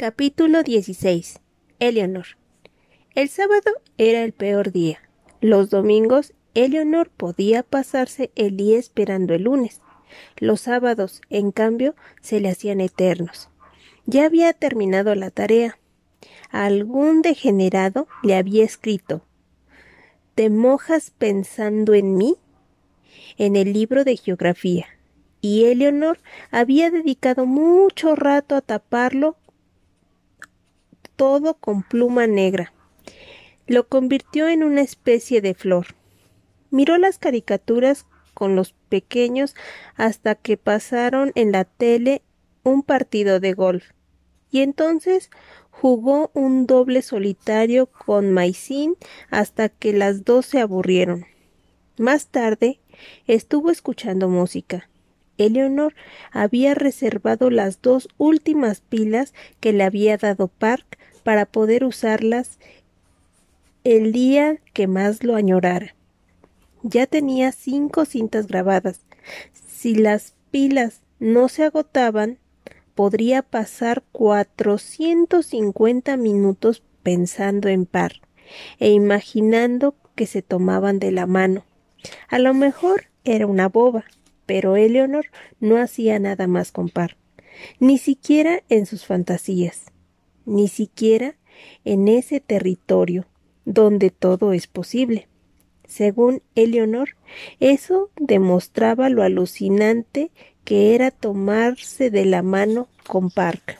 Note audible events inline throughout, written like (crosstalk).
Capítulo 16. Eleanor. El sábado era el peor día. Los domingos, Eleanor podía pasarse el día esperando el lunes. Los sábados, en cambio, se le hacían eternos. Ya había terminado la tarea. Algún degenerado le había escrito ¿Te mojas pensando en mí? en el libro de geografía y Eleanor había dedicado mucho rato a taparlo todo con pluma negra. Lo convirtió en una especie de flor. Miró las caricaturas con los pequeños hasta que pasaron en la tele un partido de golf. Y entonces jugó un doble solitario con Maicín hasta que las dos se aburrieron. Más tarde estuvo escuchando música. Eleanor había reservado las dos últimas pilas que le había dado Park para poder usarlas el día que más lo añorara. Ya tenía cinco cintas grabadas. Si las pilas no se agotaban, podría pasar cuatrocientos cincuenta minutos pensando en par e imaginando que se tomaban de la mano. A lo mejor era una boba, pero Eleanor no hacía nada más con par, ni siquiera en sus fantasías ni siquiera en ese territorio donde todo es posible. Según Eleonor, eso demostraba lo alucinante que era tomarse de la mano con Park.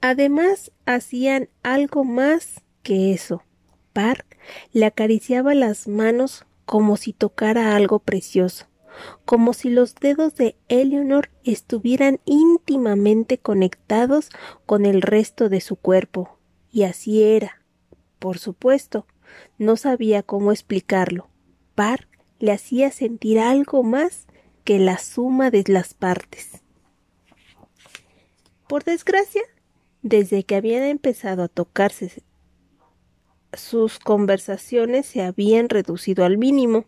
Además, hacían algo más que eso. Park le acariciaba las manos como si tocara algo precioso como si los dedos de Eleanor estuvieran íntimamente conectados con el resto de su cuerpo. Y así era. Por supuesto, no sabía cómo explicarlo. Park le hacía sentir algo más que la suma de las partes. Por desgracia, desde que habían empezado a tocarse sus conversaciones se habían reducido al mínimo.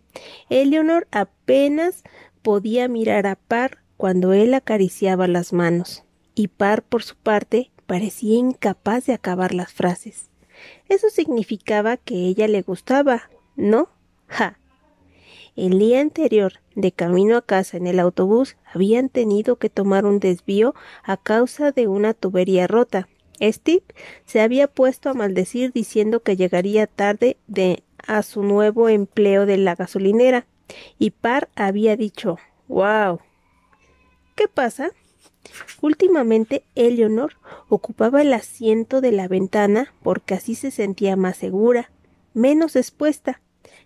Eleanor apenas podía mirar a Par cuando él acariciaba las manos, y Par, por su parte, parecía incapaz de acabar las frases. Eso significaba que ella le gustaba, ¿no? Ja. El día anterior, de camino a casa en el autobús, habían tenido que tomar un desvío a causa de una tubería rota, Steve se había puesto a maldecir diciendo que llegaría tarde de a su nuevo empleo de la gasolinera, y Parr había dicho Wow. ¿Qué pasa? Últimamente Eleanor ocupaba el asiento de la ventana porque así se sentía más segura, menos expuesta.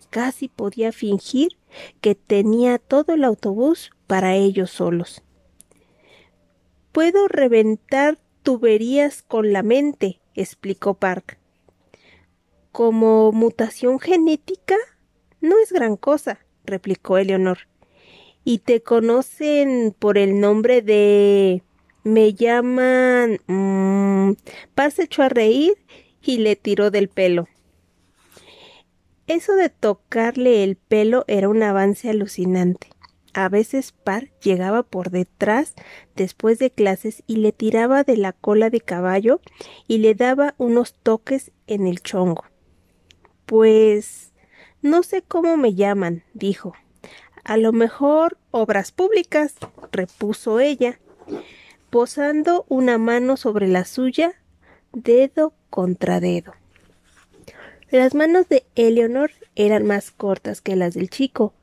Casi podía fingir que tenía todo el autobús para ellos solos. Puedo reventar tuberías con la mente, explicó Park. Como mutación genética, no es gran cosa, replicó Eleonor. Y te conocen por el nombre de. Me llaman. Mmm... Par se echó a reír y le tiró del pelo. Eso de tocarle el pelo era un avance alucinante. A veces Par llegaba por detrás después de clases y le tiraba de la cola de caballo y le daba unos toques en el chongo. Pues no sé cómo me llaman, dijo. A lo mejor obras públicas, repuso ella, posando una mano sobre la suya, dedo contra dedo. Las manos de Eleonor eran más cortas que las del chico,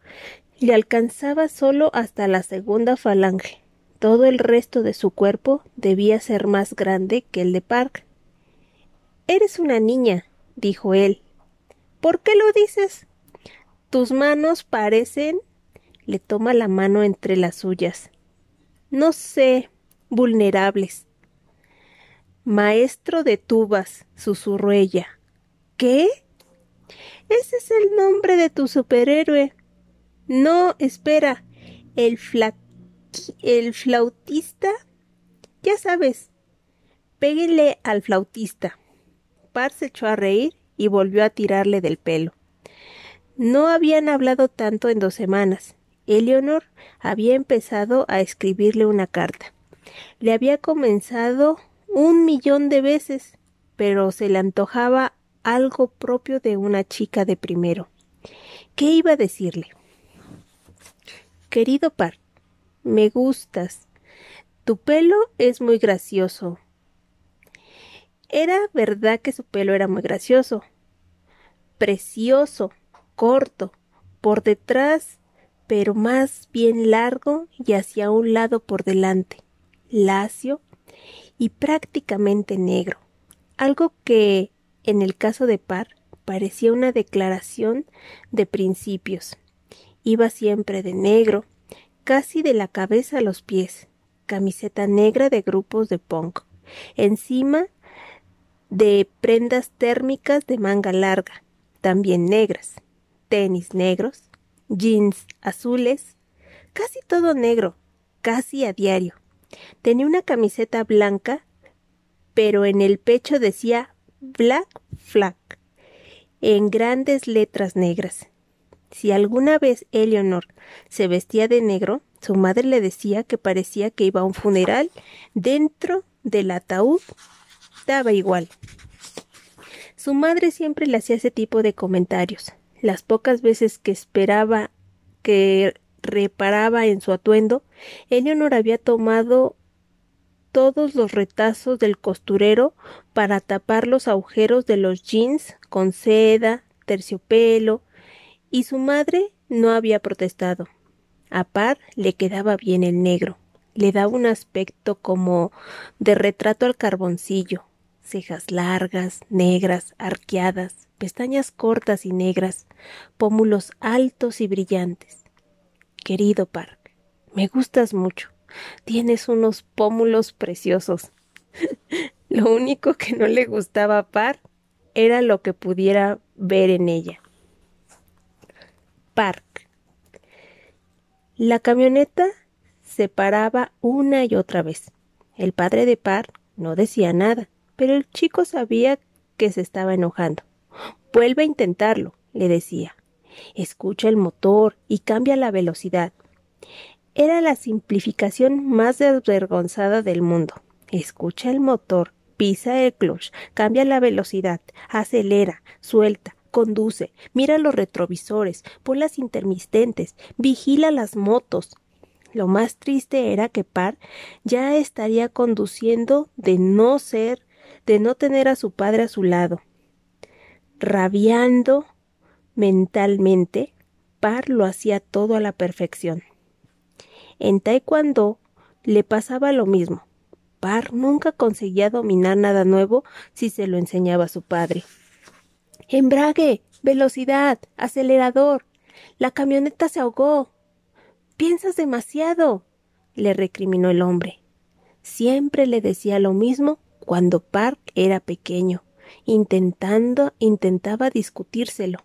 le alcanzaba solo hasta la segunda falange. Todo el resto de su cuerpo debía ser más grande que el de Park. Eres una niña, dijo él. ¿Por qué lo dices? Tus manos parecen. le toma la mano entre las suyas. No sé, vulnerables. Maestro de tubas, susurró ella. ¿Qué? Ese es el nombre de tu superhéroe. No, espera. El el flautista. Ya sabes. Péguenle al flautista. Par se echó a reír y volvió a tirarle del pelo. No habían hablado tanto en dos semanas. Eleonor había empezado a escribirle una carta. Le había comenzado un millón de veces, pero se le antojaba algo propio de una chica de primero. ¿Qué iba a decirle? Querido par, me gustas. Tu pelo es muy gracioso. Era verdad que su pelo era muy gracioso. Precioso, corto, por detrás, pero más bien largo y hacia un lado por delante, lacio y prácticamente negro. Algo que, en el caso de Par, parecía una declaración de principios. Iba siempre de negro, casi de la cabeza a los pies, camiseta negra de grupos de punk, encima de prendas térmicas de manga larga, también negras, tenis negros, jeans azules, casi todo negro, casi a diario. Tenía una camiseta blanca, pero en el pecho decía Black Flag en grandes letras negras. Si alguna vez Eleanor se vestía de negro, su madre le decía que parecía que iba a un funeral dentro del ataúd. Daba igual. Su madre siempre le hacía ese tipo de comentarios. Las pocas veces que esperaba que reparaba en su atuendo, Eleanor había tomado todos los retazos del costurero para tapar los agujeros de los jeans con seda, terciopelo, y su madre no había protestado. A Par le quedaba bien el negro, le daba un aspecto como de retrato al carboncillo, cejas largas, negras, arqueadas, pestañas cortas y negras, pómulos altos y brillantes. Querido Park, me gustas mucho. Tienes unos pómulos preciosos. (laughs) lo único que no le gustaba a Park era lo que pudiera ver en ella. Park. La camioneta se paraba una y otra vez. El padre de Park no decía nada, pero el chico sabía que se estaba enojando. Vuelve a intentarlo, le decía. Escucha el motor y cambia la velocidad. Era la simplificación más desvergonzada del mundo. Escucha el motor, pisa el clutch, cambia la velocidad, acelera, suelta, conduce, mira los retrovisores, pon las intermitentes, vigila las motos. Lo más triste era que Par ya estaría conduciendo de no ser, de no tener a su padre a su lado. Rabiando mentalmente, Par lo hacía todo a la perfección. En Taekwondo le pasaba lo mismo. Par nunca conseguía dominar nada nuevo si se lo enseñaba a su padre. Embrague, velocidad, acelerador. La camioneta se ahogó. Piensas demasiado, le recriminó el hombre. Siempre le decía lo mismo cuando Park era pequeño, intentando, intentaba discutírselo.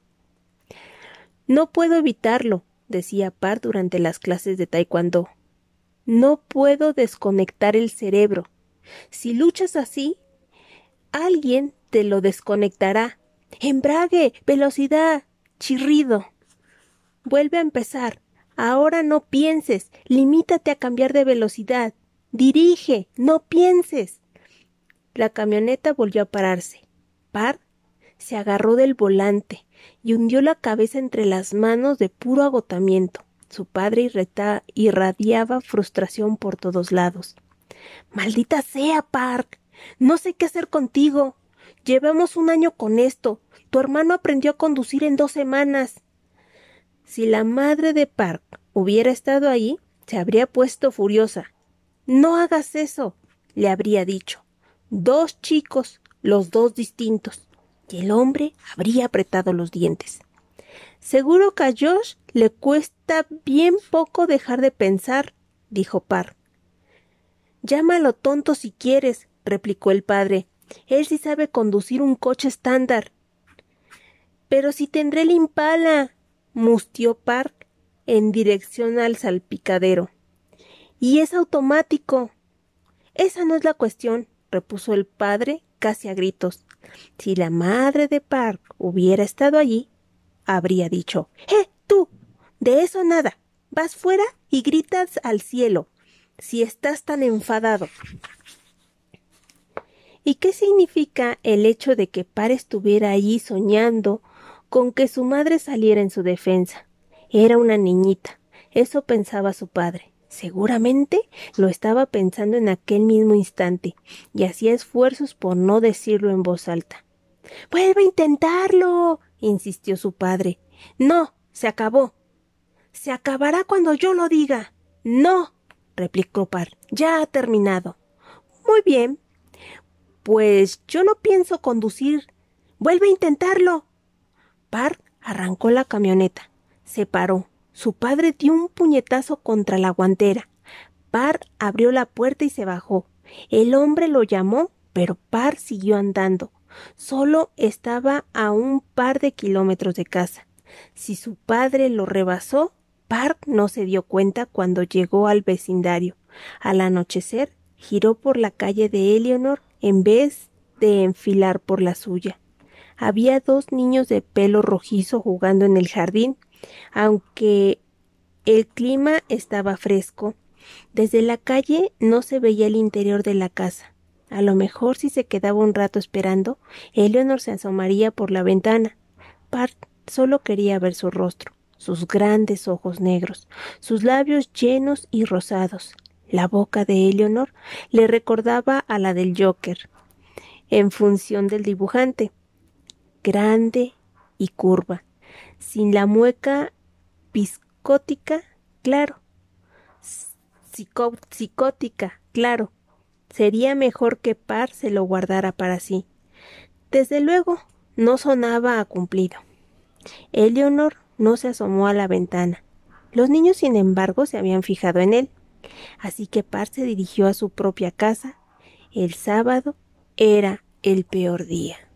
No puedo evitarlo, decía Park durante las clases de taekwondo. No puedo desconectar el cerebro. Si luchas así, alguien te lo desconectará. Embrague, velocidad, chirrido. Vuelve a empezar. Ahora no pienses, limítate a cambiar de velocidad. Dirige, no pienses. La camioneta volvió a pararse. Par se agarró del volante y hundió la cabeza entre las manos de puro agotamiento. Su padre irradiaba frustración por todos lados. Maldita sea, Park. No sé qué hacer contigo. Llevamos un año con esto. Tu hermano aprendió a conducir en dos semanas. Si la madre de Park hubiera estado ahí, se habría puesto furiosa. No hagas eso, le habría dicho. Dos chicos, los dos distintos. Y el hombre habría apretado los dientes. Seguro que a Josh le cuesta bien poco dejar de pensar, dijo Parr. Llámalo tonto si quieres, replicó el padre. Él sí sabe conducir un coche estándar. Pero si tendré el impala, mustió Park en dirección al salpicadero. Y es automático. Esa no es la cuestión, repuso el padre casi a gritos. Si la madre de Park hubiera estado allí, habría dicho ¡Eh, tú! De eso nada. Vas fuera y gritas al cielo. si estás tan enfadado. ¿Y qué significa el hecho de que Par estuviera allí soñando con que su madre saliera en su defensa? Era una niñita, eso pensaba su padre. Seguramente lo estaba pensando en aquel mismo instante, y hacía esfuerzos por no decirlo en voz alta. Vuelve a intentarlo. insistió su padre. No. se acabó. Se acabará cuando yo lo diga. No. replicó Par. Ya ha terminado. Muy bien. Pues yo no pienso conducir. Vuelve a intentarlo. Par arrancó la camioneta. Se paró. Su padre dio un puñetazo contra la guantera. Par abrió la puerta y se bajó. El hombre lo llamó, pero Par siguió andando. Solo estaba a un par de kilómetros de casa. Si su padre lo rebasó, Par no se dio cuenta cuando llegó al vecindario. Al anochecer, giró por la calle de Eleanor en vez de enfilar por la suya. Había dos niños de pelo rojizo jugando en el jardín aunque el clima estaba fresco. Desde la calle no se veía el interior de la casa. A lo mejor si se quedaba un rato esperando, Eleanor se asomaría por la ventana. Part solo quería ver su rostro, sus grandes ojos negros, sus labios llenos y rosados. La boca de Eleanor le recordaba a la del Joker, en función del dibujante, grande y curva, sin la mueca psicótica, claro. psicótica, claro. Sería mejor que Par se lo guardara para sí. Desde luego, no sonaba a cumplido. Eleonor no se asomó a la ventana. Los niños, sin embargo, se habían fijado en él. Así que Par se dirigió a su propia casa. El sábado era el peor día.